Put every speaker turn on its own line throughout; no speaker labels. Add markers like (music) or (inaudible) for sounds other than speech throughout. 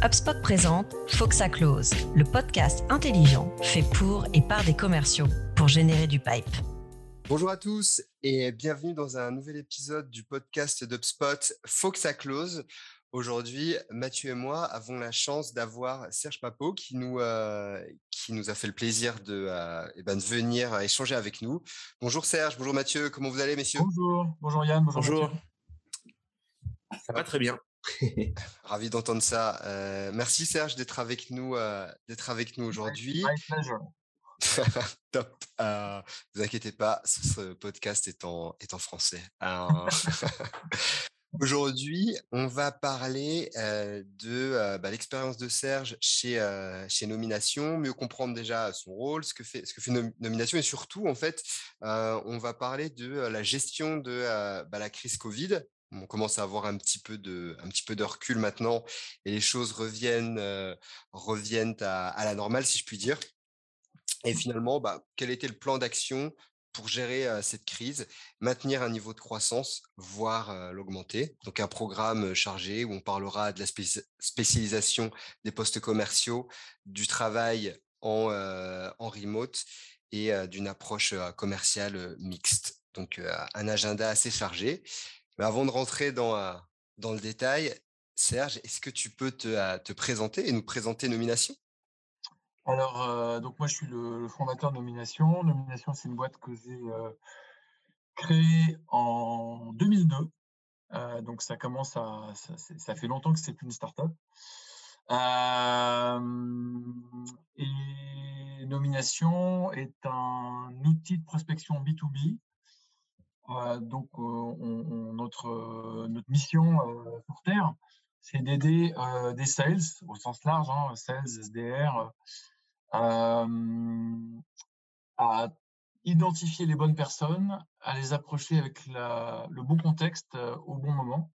HubSpot présente ça close, le podcast intelligent fait pour et par des commerciaux pour générer du pipe.
Bonjour à tous et bienvenue dans un nouvel épisode du podcast d'HubSpot ça close. Aujourd'hui, Mathieu et moi avons la chance d'avoir Serge Papot qui nous, euh, qui nous a fait le plaisir de, euh, eh ben, de venir échanger avec nous. Bonjour Serge, bonjour Mathieu, comment vous allez messieurs?
Bonjour, bonjour Yann, bonjour. bonjour.
Ça va très bien. (laughs) (laughs)
Ravi d'entendre ça. Euh, merci Serge d'être avec nous, euh, d'être avec nous aujourd'hui. (laughs) Top. Euh, vous inquiétez pas, ce podcast est en, est en français. Aujourd'hui, on va parler de bah, l'expérience de Serge chez, chez Nomination, mieux comprendre déjà son rôle, ce que fait, ce que fait Nomination et surtout, en fait, on va parler de la gestion de bah, la crise Covid on commence à avoir un petit peu de, un petit peu de recul maintenant et les choses reviennent, euh, reviennent à, la normale, si je puis dire. Et finalement, bah, quel était le plan d'action pour gérer euh, cette crise, maintenir un niveau de croissance, voire euh, l'augmenter. Donc un programme chargé où on parlera de la spécialisation des postes commerciaux, du travail en, en remote et d'une approche commerciale mixte. Donc un agenda assez chargé. Mais avant de rentrer dans, dans le détail, Serge, est-ce que tu peux te, présenter et nous présenter Nomination?
Alors, donc moi, je suis le, fondateur de Nomination. Nomination, c'est une boîte que j'ai créée en 2002. donc, ça commence à. Ça, fait longtemps que c'est une start-up. et Nomination est un outil de prospection B2B donc, notre, notre mission sur Terre, c'est d'aider des sales, au sens large, hein, sales, SDR, à identifier les bonnes personnes, à les approcher avec le bon contexte au bon moment.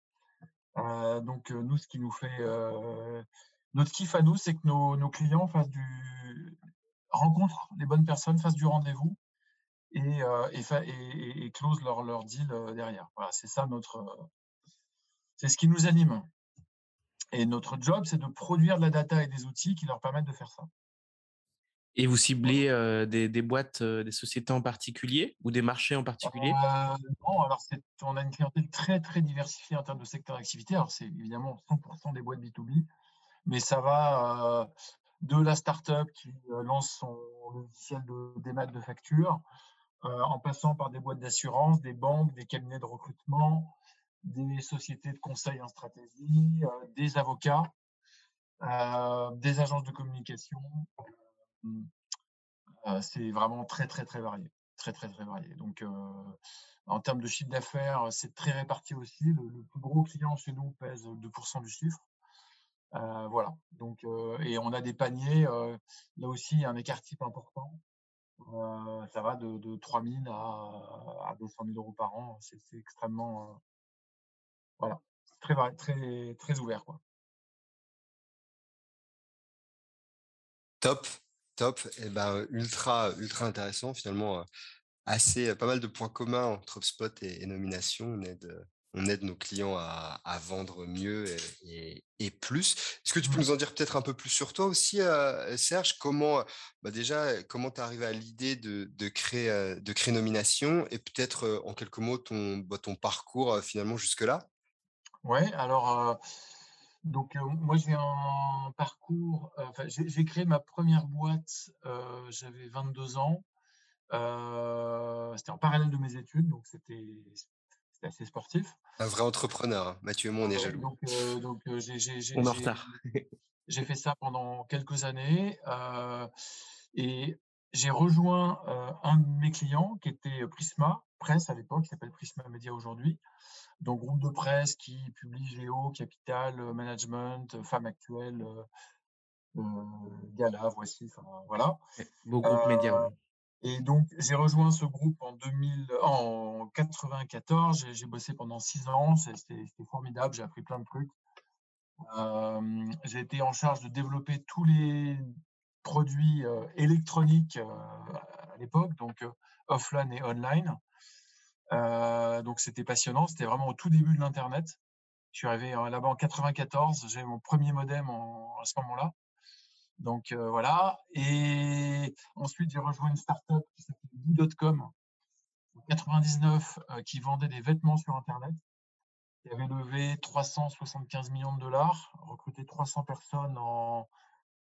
donc, nous, ce qui nous fait notre kiff à nous, c'est que nos, nos, clients fassent du rencontrent les bonnes personnes, fassent du rendez-vous et, euh, et, et, close leur, leur deal euh, derrière. Voilà, c'est ça notre. Euh, c'est ce qui nous anime. Et notre job, c'est de produire de la data et des outils qui leur permettent de faire ça.
Et vous ciblez des, des, boîtes, des sociétés en particulier ou des marchés en particulier?
Non, alors on a une clientèle très très diversifiée en termes de secteur d'activité. Alors c'est évidemment 100% des boîtes B2B, mais ça va de la start-up qui lance son logiciel de démat de facture euh, en passant par des boîtes d'assurance, des banques, des cabinets de recrutement, des sociétés de conseil en stratégie, euh, des avocats, euh, des agences de communication. c'est vraiment très, très, très varié. Donc, en termes de chiffre d'affaires, c'est très réparti aussi. Le, plus gros client chez nous pèse 2% du chiffre. voilà. Donc, et on a des paniers, là aussi, un écart type important ça va de, de 3 000 à, à 200 000 euros par an. C'est extrêmement, voilà, très, très, très ouvert. Quoi.
Top, top. Et eh ben, ultra, ultra intéressant finalement. Assez, pas mal de points communs entre HubSpot et, et Nomination. On aide, on aide nos clients à, vendre mieux et, plus. Est-ce que tu peux mmh. nous en dire peut-être un peu plus sur toi aussi, euh, Serge? Comment, bah déjà, comment tu arrivé à l'idée de, créer, euh, de créer Nomination et peut-être euh, en quelques mots ton, bah, ton parcours finalement jusque-là?
Oui, alors, donc moi j'ai un parcours, j'ai créé ma première boîte, j'avais 22 ans. c'était en parallèle de mes études, donc c'était assez sportif.
Un vrai entrepreneur. Hein. Mathieu et moi, on est jaloux.
Donc, euh, donc euh, j'ai,
on est en retard. (laughs)
j'ai fait ça pendant quelques années euh, et j'ai rejoint un de mes clients qui était Prisma Presse à l'époque, qui s'appelle Prisma Media aujourd'hui. Donc, groupe de presse qui publie Géo, Capital, Management, Femmes Actuelles, Gala, Voici, enfin, voilà.
Beau groupe média.
Et donc, j'ai rejoint ce groupe en, 2000, en 94. J'ai bossé pendant six ans. C'était formidable. J'ai appris plein de trucs. Euh, j'ai été en charge de développer tous les produits euh, électroniques euh, à l'époque, donc offline et online. donc, c'était passionnant. C'était vraiment au tout début de l'Internet. Je suis arrivé là-bas en 94. J'ai mon premier modem à ce moment-là. Donc voilà. Et ensuite, j'ai rejoint une startup qui s'appelle Boo.com en 99 qui vendait des vêtements sur Internet. Qui avait levé 375 millions de dollars, recruté 300 personnes en,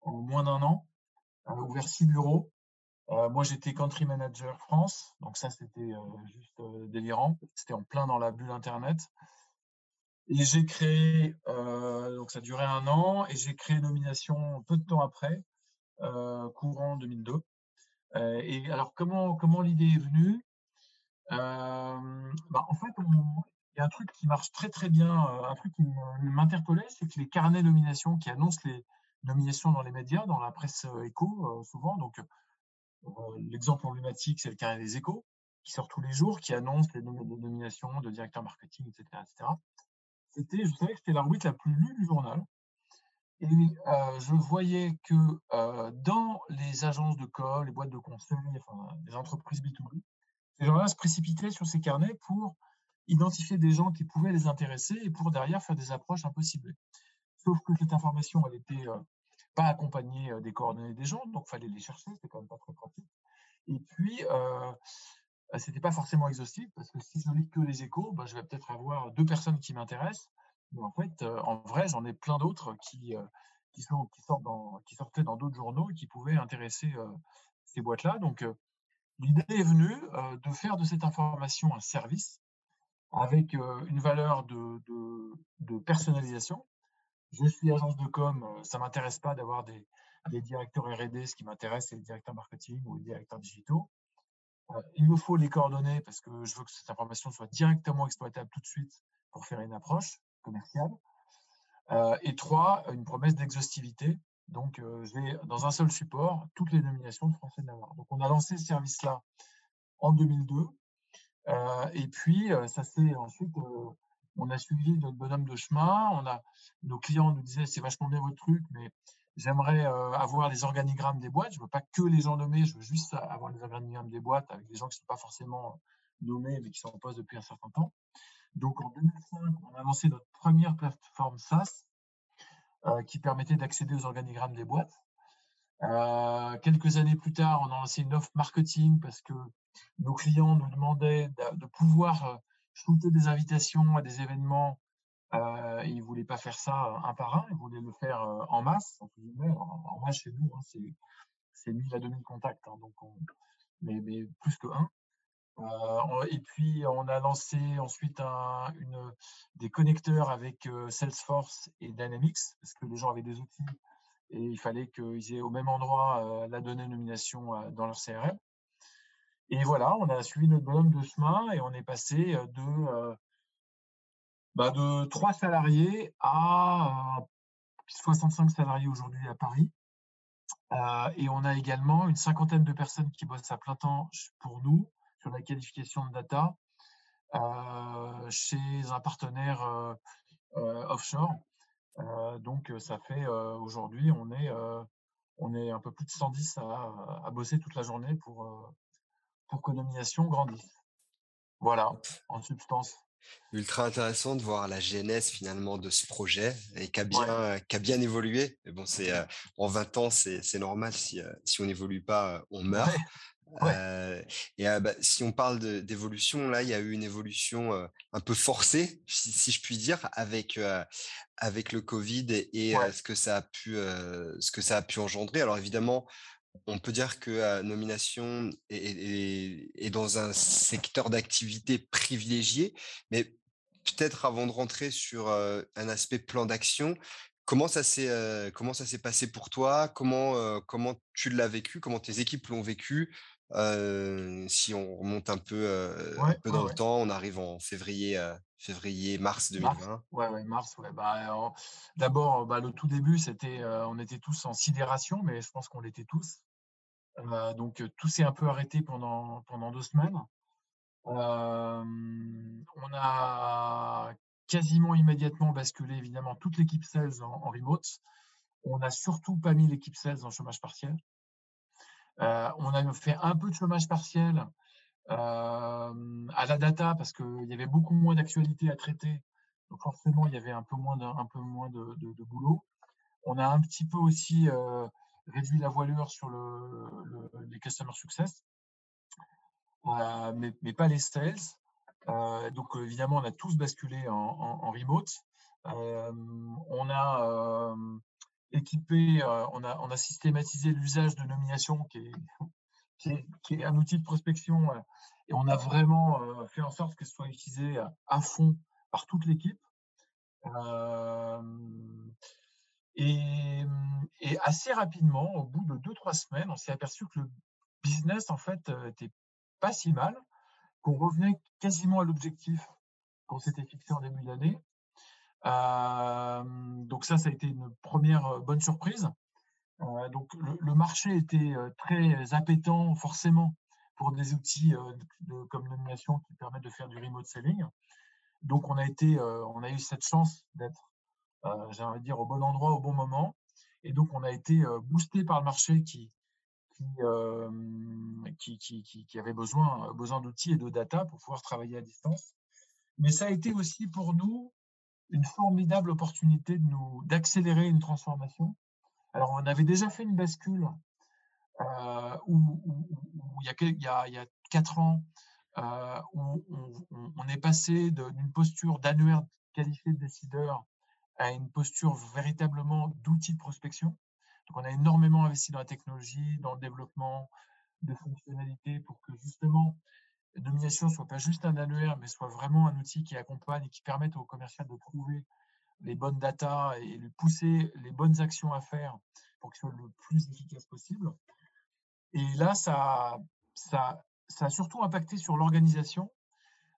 moins d'un an, ouvert six bureaux. moi, j'étais country manager France, donc ça, c'était juste délirant. C'était en plein dans la bulle Internet. Et j'ai créé, euh, donc ça a duré un an, et j'ai créé Nomination peu de temps après, euh, courant 2002. Euh, et alors, comment, comment l'idée est venue? Bah, En fait, il y a un truc qui marche très très bien, un truc qui m'interpellait, c'est que les carnets de nomination qui annoncent les nominations dans les médias, dans la presse écho, souvent, donc l'exemple emblématique, c'est le carnet des échos, qui sort tous les jours, qui annonce les, nominations de directeur marketing, etc c'était, je savais que c'était l'arbitre la plus lue du journal. Et je voyais que dans les agences de com, les boîtes de conseil, enfin, les entreprises B2B, ces gens-là se précipitaient sur ces carnets pour identifier des gens qui pouvaient les intéresser et pour derrière faire des approches ciblées. Sauf que cette information, elle n'était pas accompagnée des coordonnées des gens, donc il fallait les chercher, c'était quand même pas très pratique. Et puis, c'était pas forcément exhaustif parce que si je lis que les échos, bah, je vais peut-être avoir deux personnes qui m'intéressent. Mais en fait, en vrai, j'en ai plein d'autres qui, sont, qui, sortent qui sortaient dans d'autres journaux et qui pouvaient intéresser ces boîtes-là. Donc, l'idée est venue de faire de cette information un service avec une valeur de, de, personnalisation. Je suis agence de com, ça m'intéresse pas d'avoir des directeurs R&D. Ce qui m'intéresse, c'est les directeurs marketing ou les directeurs digitaux il me faut les coordonnées parce que je veux que cette information soit directement exploitable tout de suite pour faire une approche commerciale. et trois, une promesse d'exhaustivité. Donc, j'ai dans un seul support toutes les nominations de Français de Navarre. Donc, on a lancé ce service-là en 2002. et puis, ça s'est ensuite, on a suivi notre bonhomme de chemin. On a, nos clients nous disaient c'est vachement bien votre truc, mais J'aimerais avoir les organigrammes des boîtes. Je ne veux pas que les gens nommés, je veux juste avoir les organigrammes des boîtes avec des gens qui ne sont pas forcément nommés, mais qui sont en poste depuis un certain temps. Donc en 2005, on a lancé notre première plateforme SaaS qui permettait d'accéder aux organigrammes des boîtes. quelques années plus tard, on a lancé une offre marketing parce que nos clients nous demandaient de, de pouvoir shooter des invitations à des événements euh, il ne voulait pas faire ça un par un, il voulait le faire en masse, entre guillemets. En, masse chez nous, hein, c'est 1000 à 2000 contacts, donc mais, plus que un. Euh, et puis, on a lancé ensuite des connecteurs avec Salesforce et Dynamics, parce que les gens avaient des outils et il fallait qu'ils aient au même endroit la donnée nomination dans leur CRM. Et voilà, on a suivi notre bonhomme de chemin et on est passé de bah, de 3 salariés à 65 salariés aujourd'hui à Paris. Euh, et on a également une cinquantaine de personnes qui bossent à plein temps pour nous sur la qualification de data euh, chez un partenaire euh, offshore. donc ça fait aujourd'hui, on est, on est un peu plus de 110 à, à bosser toute la journée pour, pour que Nomination grandisse. Voilà, en substance
ultra intéressant de voir la genèse finalement de ce projet et qui a bien, bien évolué. Bon, c'est en 20 ans, c'est normal si, si on n'évolue pas, on meurt. et bah, si on parle d'évolution, là, il y a eu une évolution un peu forcée, si, je puis dire, avec, avec le Covid et, ce, que ça a pu, ce que ça a pu engendrer. Alors évidemment, on peut dire que Nomination est, dans un secteur d'activité privilégié, mais peut-être avant de rentrer sur un aspect plan d'action, comment ça s'est comment ça s'est passé pour toi? Comment comment tu l'as vécu? Comment tes équipes l'ont vécu? Si on remonte un peu, peu dans le temps, on arrive en février février mars 2020.
Oui, ouais, mars. Ouais. Bah, D'abord, bah, le tout début, c'était on était tous en sidération, mais je pense qu'on l'était tous. donc tout s'est un peu arrêté pendant pendant deux semaines on a quasiment immédiatement basculé évidemment toute l'équipe sales en, remote. On n'a surtout pas mis l'équipe sales en chômage partiel. On a fait un peu de chômage partiel à la data parce qu'il y avait beaucoup moins d'actualités à traiter. Donc forcément, il y avait un peu moins de, boulot. On a un petit peu aussi réduit la voilure sur le, les customer success, mais, pas les sales. donc évidemment, on a tous basculé en, en, remote. on a équipé, on, a, on a systématisé l'usage de nomination (laughs) qui est, un outil de prospection. et on a vraiment fait en sorte que ce soit utilisé à fond par toute l'équipe. Et, et, assez rapidement, au bout de deux, trois semaines, on s'est aperçu que le business, en fait, était pas si mal, qu'on revenait quasiment à l'objectif qu'on s'était fixé en début d'année. Donc ça, ça a été une première bonne surprise. Euh, donc le, marché était très appétant forcément pour des outils de, comme nomination qui permettent de faire du remote selling. Donc on a été, on a eu cette chance d'être, j'ai envie de dire, au bon endroit au bon moment. Et donc on a été boosté par le marché qui, qui, qui, qui, avait besoin, besoin d'outils et de data pour pouvoir travailler à distance. Mais ça a été aussi pour nous une formidable opportunité de nous d'accélérer une transformation alors, on avait déjà fait une bascule euh, où, il, y a, il, y a, il, y a, quatre ans, euh, où on, est passé d'une posture d'annuaire qualifié de décideur à une posture véritablement d'outil de prospection. Donc, on a énormément investi dans la technologie, dans le développement de fonctionnalités pour que justement la nomination soit pas juste un annuaire, mais soit vraiment un outil qui accompagne et qui permette aux commerciaux de trouver les bonnes datas et lui pousser les bonnes actions à faire pour qu'il soit le plus efficace possible. Et là, ça, ça, ça a surtout impacté sur l'organisation.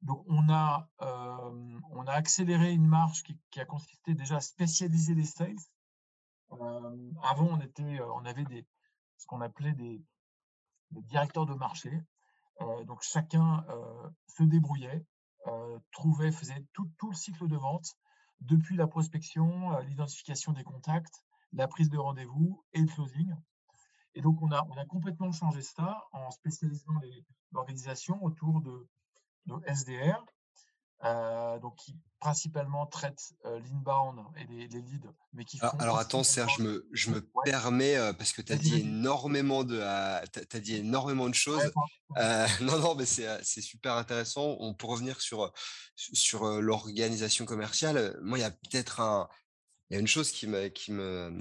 Donc, on a, euh, on a accéléré une marche qui, qui, a consisté déjà à spécialiser les sales. Euh, avant, on, était, on avait des, ce qu'on appelait des, directeurs de marché. Euh, donc, chacun se débrouillait, trouvait, faisait tout, tout, le cycle de vente depuis la prospection, l'identification des contacts, la prise de rendez-vous et le closing. Et donc, on a, on a complètement changé ça en spécialisant l'organisation autour de, de SDR, euh, donc qui principalement traite euh, l'inbound et les, leads, mais qui
alors, alors attends Serge, je me, je me permets euh, parce que tu as dit énormément de, as dit énormément de choses. (laughs) non non, mais c'est super intéressant. On peut revenir sur sur l'organisation commerciale. Moi, il y a peut-être un, il y a une chose qui me qui me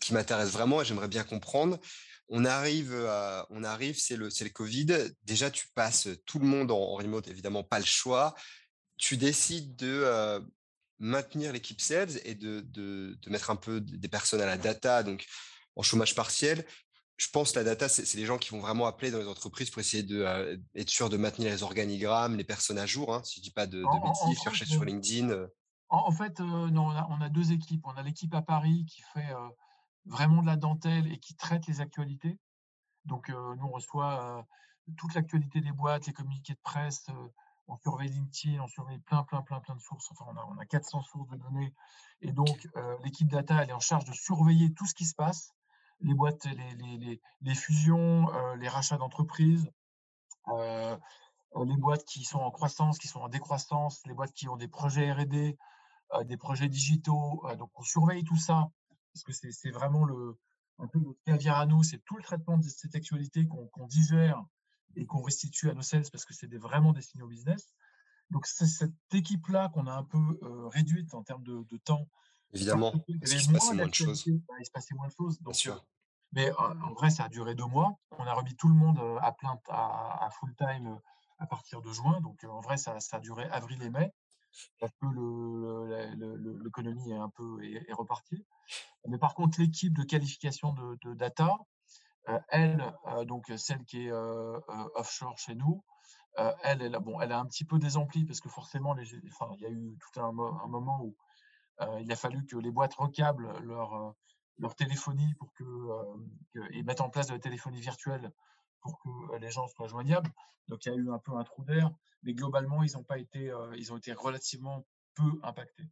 qui m'intéresse vraiment et j'aimerais bien comprendre. On arrive, on arrive, c'est le, c'est le Covid. Déjà, tu passes tout le monde en remote, évidemment, pas le choix tu décides de maintenir l'équipe sales et de, de, mettre un peu des personnes à la data, donc en chômage partiel. Je pense que la data, c'est les gens qui vont vraiment appeler dans les entreprises pour essayer d'être être sûr de maintenir les organigrammes, les personnes à jour. Hein, si je dis pas de, de bêtises, chercher sur LinkedIn.
En, fait, non, on a, deux équipes. On a l'équipe à Paris qui fait vraiment de la dentelle et qui traite les actualités. Donc, nous, on reçoit toute l'actualité des boîtes, les communiqués de presse, on surveille LinkedIn, on surveille plein, plein, plein, plein de sources. Enfin, on a, 400 sources de données. Et donc, euh, l'équipe data, elle est en charge de surveiller tout ce qui se passe, les boîtes, les, fusions, euh, les rachats d'entreprises, euh, les boîtes qui sont en croissance, qui sont en décroissance, les boîtes qui ont des projets R&D, des projets digitaux. donc, on surveille tout ça parce que c'est vraiment le, un peu notre caviar à nous, c'est tout le traitement de cette actualité qu'on digère et qu'on restitue à nos sales parce que c'est vraiment des signaux business. Donc, c'est cette équipe-là qu'on a un peu euh, réduite en termes de, temps.
Évidemment, parce qu'il se passait moins de choses.
Bah, il se passait moins de choses. Bien sûr. Euh, mais en vrai, ça a duré deux mois. On a remis tout le monde euh, à, plein, à, full time à partir de juin. Donc, en vrai, ça, ça a duré avril et mai parce que l'économie est un peu est, repartie. Mais par contre, l'équipe de qualification de, de data, euh, elle, euh, donc celle qui est euh, offshore chez nous, elle, elle, bon, elle a un petit peu désempli parce que forcément, enfin, il y a eu tout un, moment où il a fallu que les boîtes recablent leur, téléphonie pour que, et mettent en place de la téléphonie virtuelle pour que les gens soient joignables. Donc il y a eu un peu un trou d'air, mais globalement ils ont pas été, ils ont été relativement peu impactés.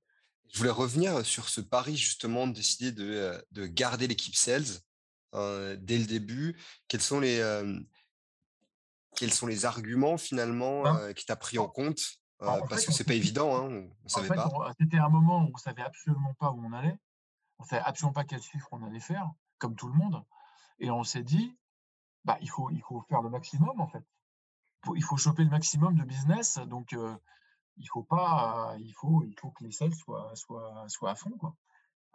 Je voulais revenir sur ce pari justement de décider de, de garder l'équipe sales Hein, dès le début. Quels sont les, quels sont les arguments finalement qui t'a pris en compte?
en
parce
fait,
que c'est pas évident, hein, on savait
fait,
pas.
c'était un moment où on savait absolument pas où on allait. On savait absolument pas quel chiffre on allait faire, comme tout le monde et on s'est dit: «Bah, il faut il faut faire le maximum, en fait. Il faut il faut choper le maximum de business, donc il faut pas il faut il faut que les sales soient soient soient à fond, quoi»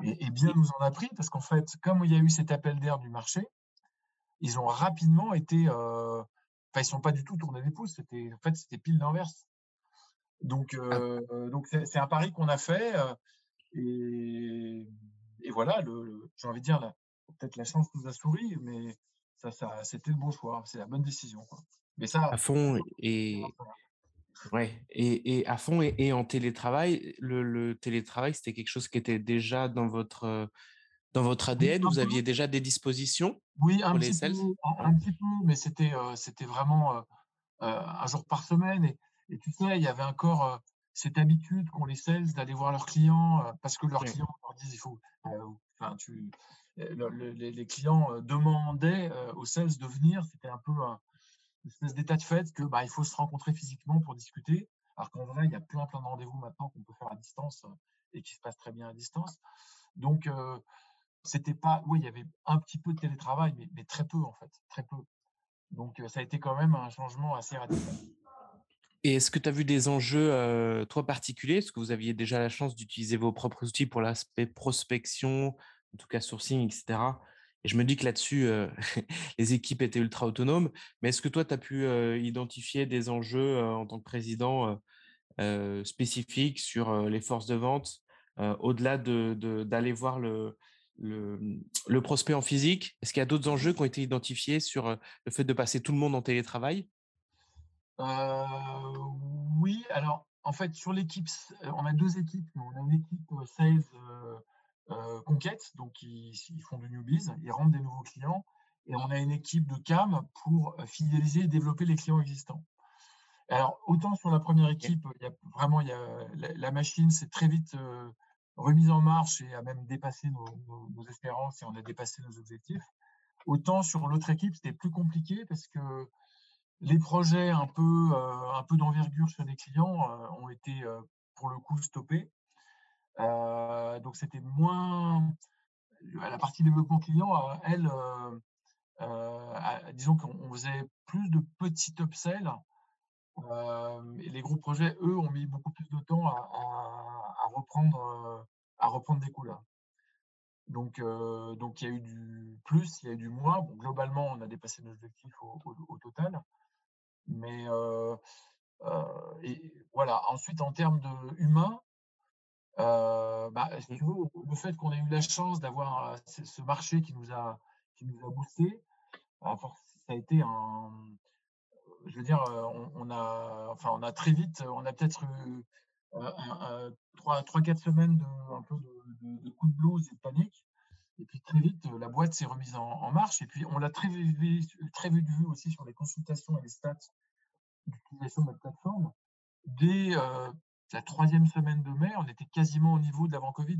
et et bien nous en a pris parce qu'en fait, comme il y a eu cet appel d'air du marché, ils ont rapidement été, heu, enfin, ils sont pas du tout tournés les pouces, c'était en fait, c'était pile l'inverse. Donc
ah
heu, donc c'est un pari qu'on a fait, heu et et voilà, le le j'ai envie de dire peut-être la chance nous a souri, mais ça ça c'était le bon choix, c'est la bonne décision, quoi. Mais
à
ça,
fond
faut
et ouais et et à fond et et en télétravail, le le télétravail, c'était quelque chose qui était déjà dans votre, dans votre ADN?
un
Vous
peu,
aviez déjà des dispositions
oui, un
pour les
petit peu,
sales?
un
Ouais,
un petit peu, mais c'était, c'était vraiment, 1 jour par semaine et et tu sais, il y avait encore, cette habitude qu'ont les sales d'aller voir leurs clients, parce que leurs clients leur disent: «Il faut» enfin tu heu, le le les les clients, demandaient, aux sales de venir. C'était un peu un espèce d'état de fait que, bah, il faut se rencontrer physiquement pour discuter. Alors qu'en vrai, il y a plein, plein de rendez-vous maintenant qu'on peut faire à distance, heu, et qui se passent très bien à distance. Donc heu, c'était pas oui, il y avait un petit peu de télétravail, mais très peu en fait, très peu. Donc heu, ça a été quand même un changement assez radical.
Et est-ce que tu as vu des enjeux, heu, toi, particuliers? Est-ce que vous aviez déjà la chance d'utiliser vos propres outils pour l'aspect prospection, en tout cas sourcing et cetera? Et je me dis que là-dessus, heu, (laughs) les équipes étaient ultra autonomes. Mais est-ce que toi, tu as pu, heu, identifier des enjeux, heu, en tant que président, spécifiques sur, les forces de vente, au-delà de de d'aller voir le le, le prospect en physique? Est-ce qu'il y a d'autres enjeux qui ont été identifiés sur, le fait de passer tout le monde en télétravail?
Oui, alors en fait sur l'équipe on a 2 équipes. On a une équipe, sales, heu, conquête, donc ils ils font du newbies, ils rentrent des nouveaux clients et on a une équipe de CAM pour, heu, fidéliser et développer les clients existants. Alors, autant sur la première équipe, il y a vraiment il y a la la machine s'est très vite, heu, remise en marche et a même dépassé nos nos nos espérances et on a dépassé nos objectifs. Autant sur l'autre équipe, c'était plus compliqué parce que les projets un peu, heu, un peu d'envergure chez les clients, ont été, pour le coup stoppés. Heu, donc c'était moins la partie développement client, heu, elle, a disons qu'on on faisait plus de petits upsells et les gros projets, eux, ont mis beaucoup plus de temps à reprendre, à reprendre des couleurs. Donc heu, donc il y a eu du plus, il y a eu du moins. Globalement, on a dépassé nos objectifs au total, mais voilà. Ensuite, en termes de humain, heu, bah, si
Mmh.
tu veux, le fait qu'on ait eu la chance d'avoir, heu, ce marché qui nous a qui nous a boostés, bah, ça a été un je veux dire, heu, on on a enfin, on a très vite, on a peut-être eu, un un 3-3-4 semaines de un peu de de de coup de blues et de panique et puis très vite, la boîte s'est remise en en marche et puis on l'a très très vite vu aussi sur les consultations et les stats d'utilisation de notre plateforme. Dès, la troisième semaine de mai, on était quasiment au niveau d'avant covid.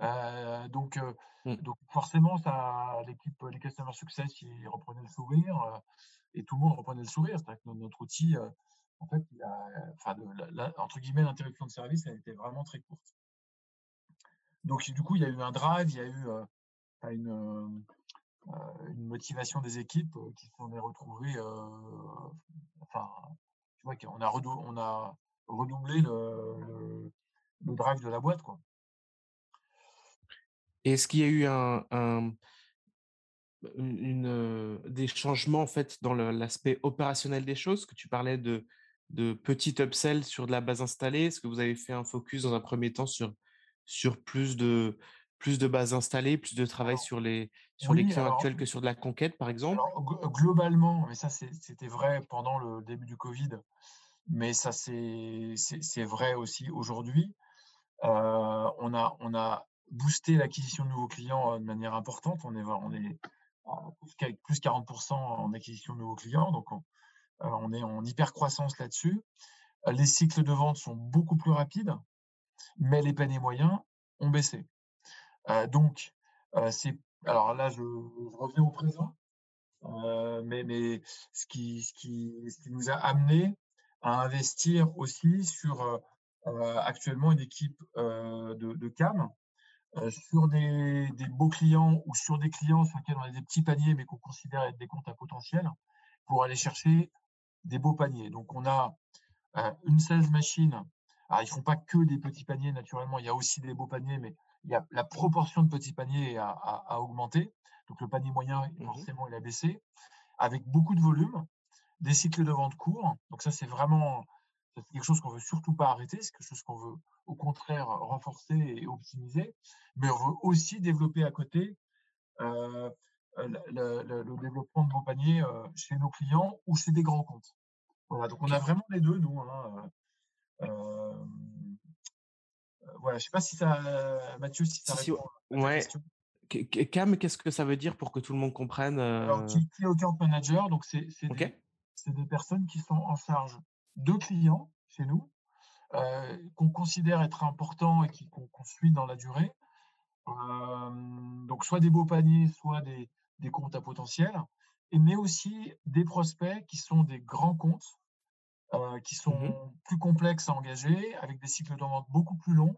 Heu, donc heu,
Mmh.
donc forcément ça l'équipe, les customer success, ils reprenaient le sourire, heu et tout le monde reprenait le sourire. C'est-à-dire que no notre outil, en fait, il a enfin le la la entre guillemets «l'interruption de service», elle était vraiment très courte. Donc du coup, il y a eu un drive, il y a eu, une, motivation des équipes, qui s'en est retrouvée, enfin, tu vois, qu'on a redou on a redoublé le le le drive de la boîte, quoi.
Est-ce qu'il y a eu un un une une, heu, des changements en fait dans l'aspect opérationnel des choses? Que tu parlais de de petits upsells sur de la base installée. Est-ce que vous avez fait un focus dans un premier temps sur sur plus de plus de bases installées, plus de travail
Alors
sur les sur les clients
alors
actuels que sur de la conquête, par exemple?
alors globalement, mais ça c'était vrai pendant le début du covid, mais ça c'est vrai aussi aujourd'hui. Heu, on a on a boosté l'acquisition de nouveaux clients, heu, de manière importante. On est on est à plus qu plus 40% en acquisition de nouveaux clients, donc on, est en hyper croissance là-dessus. Les cycles de vente sont beaucoup plus rapides, mais les paniers moyens ont baissé. Donc c'est alors là, je je reviens au présent, mais mais ce qui ce qui ce qui nous a amené à investir aussi sur actuellement une équipe de, de, CAM sur des, des, beaux clients ou sur des clients sur lesquels on a des petits paniers mais qu'on considère être des comptes à potentiel pour aller chercher des beaux paniers. Donc on a une sales machine. Alors ils font pas que des petits paniers naturellement, il y a aussi des beaux paniers, mais il y a la proportion de petits paniers à, augmenter. Donc le panier moyen, mmh forcément, il a baissé, avec beaucoup de volume, des cycles de vente courts. Donc ça, c'est vraiment quelque chose qu'on veut surtout pas arrêter, c'est quelque chose qu'on veut au contraire renforcer et optimiser. Mais on veut aussi développer à côté euh, le, développement de vos paniers euh, chez nos clients ou chez des grands comptes. Voilà, donc on a vraiment les deux, nous. Hein, euh, voilà, je sais pas si ça, Mathieu, si ça répond
ouais. CAM, qu'est-ce que ça veut dire pour que tout le monde comprenne
Alors, Key Account Manager, donc c'est des, personnes qui sont en charge de clients chez nous, qu'on considère être importants et qu'on suit dans la durée. donc, soit des beaux paniers, soit des, des comptes à potentiel, et, mais aussi des prospects qui sont des grands comptes, euh, qui mmh sont plus complexes à engager, avec des cycles de vente beaucoup plus longs,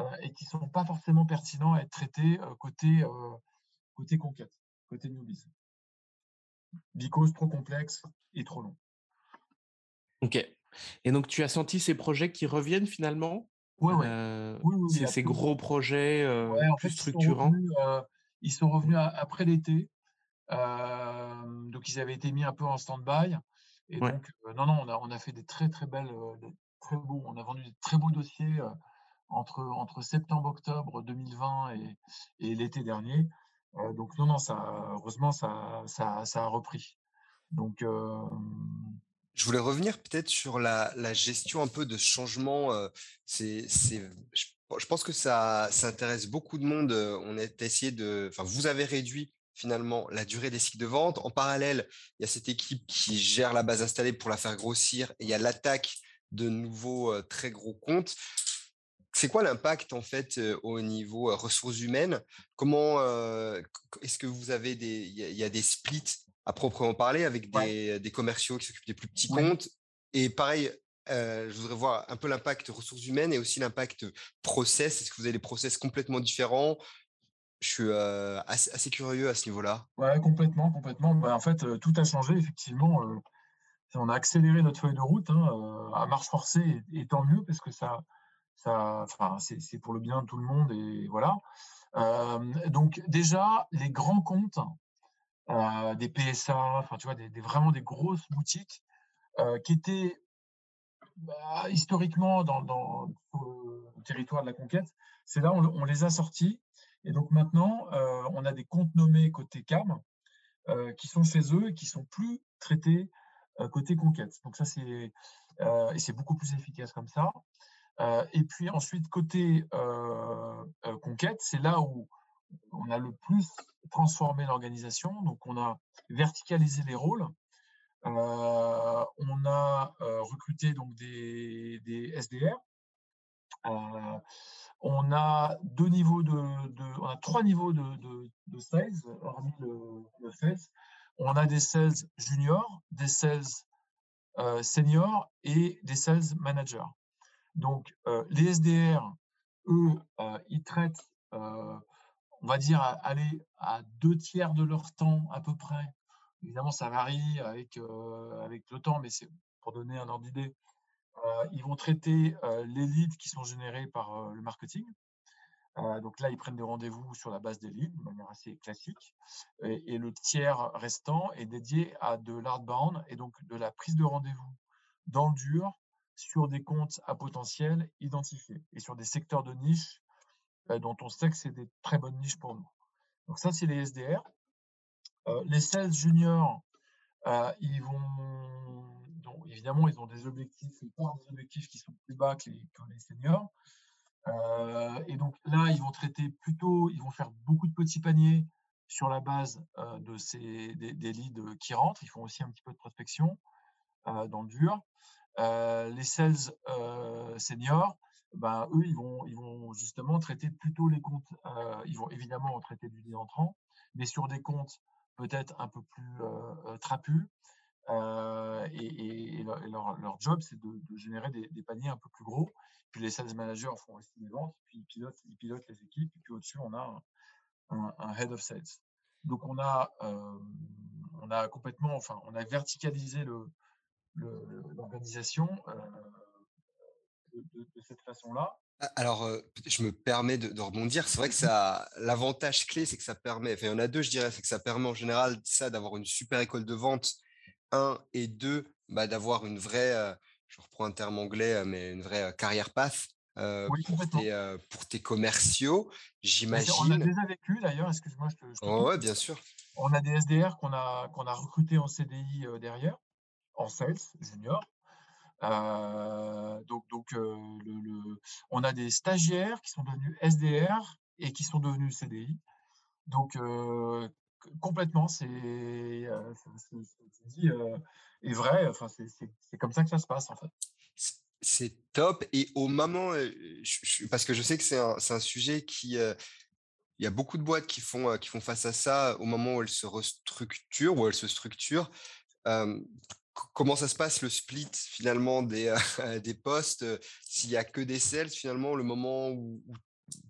euh, et qui ne sont pas forcément pertinents à être traités euh, côté, côté conquête, côté newbies. Because trop complexe et trop long.
Ok. Et donc, tu as senti ces projets qui reviennent finalement?
Oui, oui.
ces, gros projets plus structurants?
ils sont revenus après l'été. donc, ils avaient été mis un peu en stand-by. Et donc, non, non, on a, on a fait des très, très belles, très beaux, on a vendu des très beaux dossiers entre, entre septembre-octobre 2020 et, et l'été dernier. Donc, non, non, heureusement, ça, a repris. Donc,
je voulais revenir peut-être sur la, gestion un peu de changement. c'est, je pense que ça, intéresse beaucoup de monde. On a essayé de, enfin, vous avez réduit finalement la durée des cycles de vente. En parallèle, il y a cette équipe qui gère la base installée pour la faire grossir et il y a l'attaque de nouveaux très gros comptes. C'est quoi l'impact en fait au niveau ressources humaines? Comment est-ce que vous avez des, il y, a des splits à proprement parler avec des, des commerciaux qui s'occupent des plus petits comptes? Et pareil je voudrais voir un peu l'impact ressources humaines et aussi l'impact process. Est-ce que vous avez des process complètement différents? Je suis assez, curieux à ce niveau-là.
Ouais, complètement, complètement. Bah, en fait, tout a changé effectivement. on a accéléré notre feuille de route hein, à marche forcée et, tant mieux parce que ça, ça, c'est pour le bien de tout le monde et voilà. donc déjà, les grands comptes, des PSA, enfin tu vois, vraiment des grosses boutiques qui étaient bah, historiquement, dans, le territoire de la conquête, c'est là on, les a sortis. Et donc maintenant, euh, on a des comptes nommés côté CAM euh, qui sont chez eux et qui sont plus traités euh, côté conquête. Donc ça, c'est et c'est beaucoup plus efficace comme ça. Et puis ensuite, côté conquête, c'est là où on a le plus transformé l'organisation. Donc on a verticalisé les rôles. Euh, on a euh, recruté donc des, SDR. Euh, on a deux niveaux de, on a trois niveaux de, de, sales, hormis le, sales. On a des sales juniors, des sales seniors et des sales managers. Donc, les SDR, eux, ils traitent, on va dire, aller à deux tiers de leur temps à peu près Évidemment, ça varie avec, avec le temps, mais c'est pour donner un ordre d'idée. ils vont traiter les leads qui sont générés par le marketing. donc là, ils prennent des rendez-vous sur la base des leads de manière assez classique. Et, le tiers restant est dédié à de l'outbound et donc de la prise de rendez-vous dans le dur sur des comptes à potentiel identifiés et sur des secteurs de niche dont on sait que c'est des très bonnes niches pour nous. Donc ça, c'est les SDR. Euh, les sales juniors, euh, ils vont, évidemment, ils ont des objectifs, des objectifs qui sont plus bas que les, seniors. Euh, et donc là, ils vont traiter plutôt, ils vont faire beaucoup de petits paniers sur la base de ces, des, leads qui rentrent. Ils font aussi un petit peu de prospection dans le dur. Les sales seniors, ben, eux, ils vont, ils vont justement traiter plutôt les comptes. ils vont évidemment traiter du entrant, mais sur des comptes peut-être un peu plus trapu et, leur, job, c'est de, générer des, paniers un peu plus gros. Puis les sales managers font aussi des ventes, puis ils pilotent, les équipes, et puis au-dessus, on a un, head of sales. Donc on a, on a complètement, enfin, on a verticalisé l'organisation le, de, cette façon-là.
Ah, alors, je me permets de, rebondir. C'est vrai que ça, l'avantage clé, c'est que ça permet, enfin, il y en a deux, je dirais, c'est que ça permet en général ça d'avoir une super école de vente, un, et deux, bah, d'avoir une vraie, je reprends un terme anglais, mais une vraie carrière path pour, tes, pour, tes, commerciaux, j'imagine. On
a déjà vécu d'ailleurs, excuse-moi, je te.
oh, bien sûr.
On a des SDR qu'on a, qu'on a recrutés en CDI derrière, en sales, junior. donc, donc le, on a des stagiaires qui sont devenus SDR et qui sont devenus CDI. Donc, complètement, c'est est vrai. Enfin, c'est comme ça que ça se passe en fait.
C'est top. Et au moment, parce que je sais que c'est un, un, sujet qui, il y a beaucoup de boîtes qui font, qui font face à ça au moment où elles se restructurent, où elles se structurent. Comment ça se passe le split finalement des, (laughs) des postes S'il n'y a que des sales, finalement, le moment où,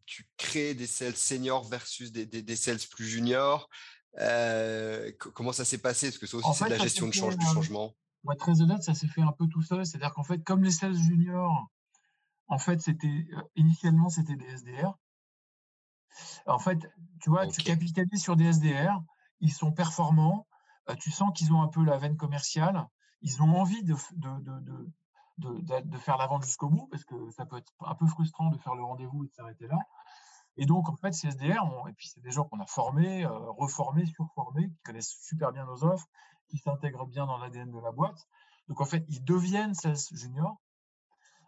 tu crées des sales seniors versus des, des, des sales plus juniors, comment ça s'est passé? Parce que ça aussi, c'est de la gestion de change, du changement.
Être très honnête, ça s'est fait un peu tout seul. C'est-à-dire qu'en fait, comme les sales juniors, en fait, c'était initialement c'était des SDR. En fait, tu vois, tu capitalises sur des SDR, ils sont performants, tu sens qu'ils ont un peu la veine commerciale, ils ont envie de, de, de, de faire la vente jusqu'au bout, parce que ça peut être un peu frustrant de faire le rendez-vous et de s'arrêter là. Et donc, en fait, ces SDR, et puis c'est des gens qu'on a formés, reformés, surformés, qui connaissent super bien nos offres, qui s'intègrent bien dans l'ADN de la boîte. Donc, en fait, ils deviennent sales juniors.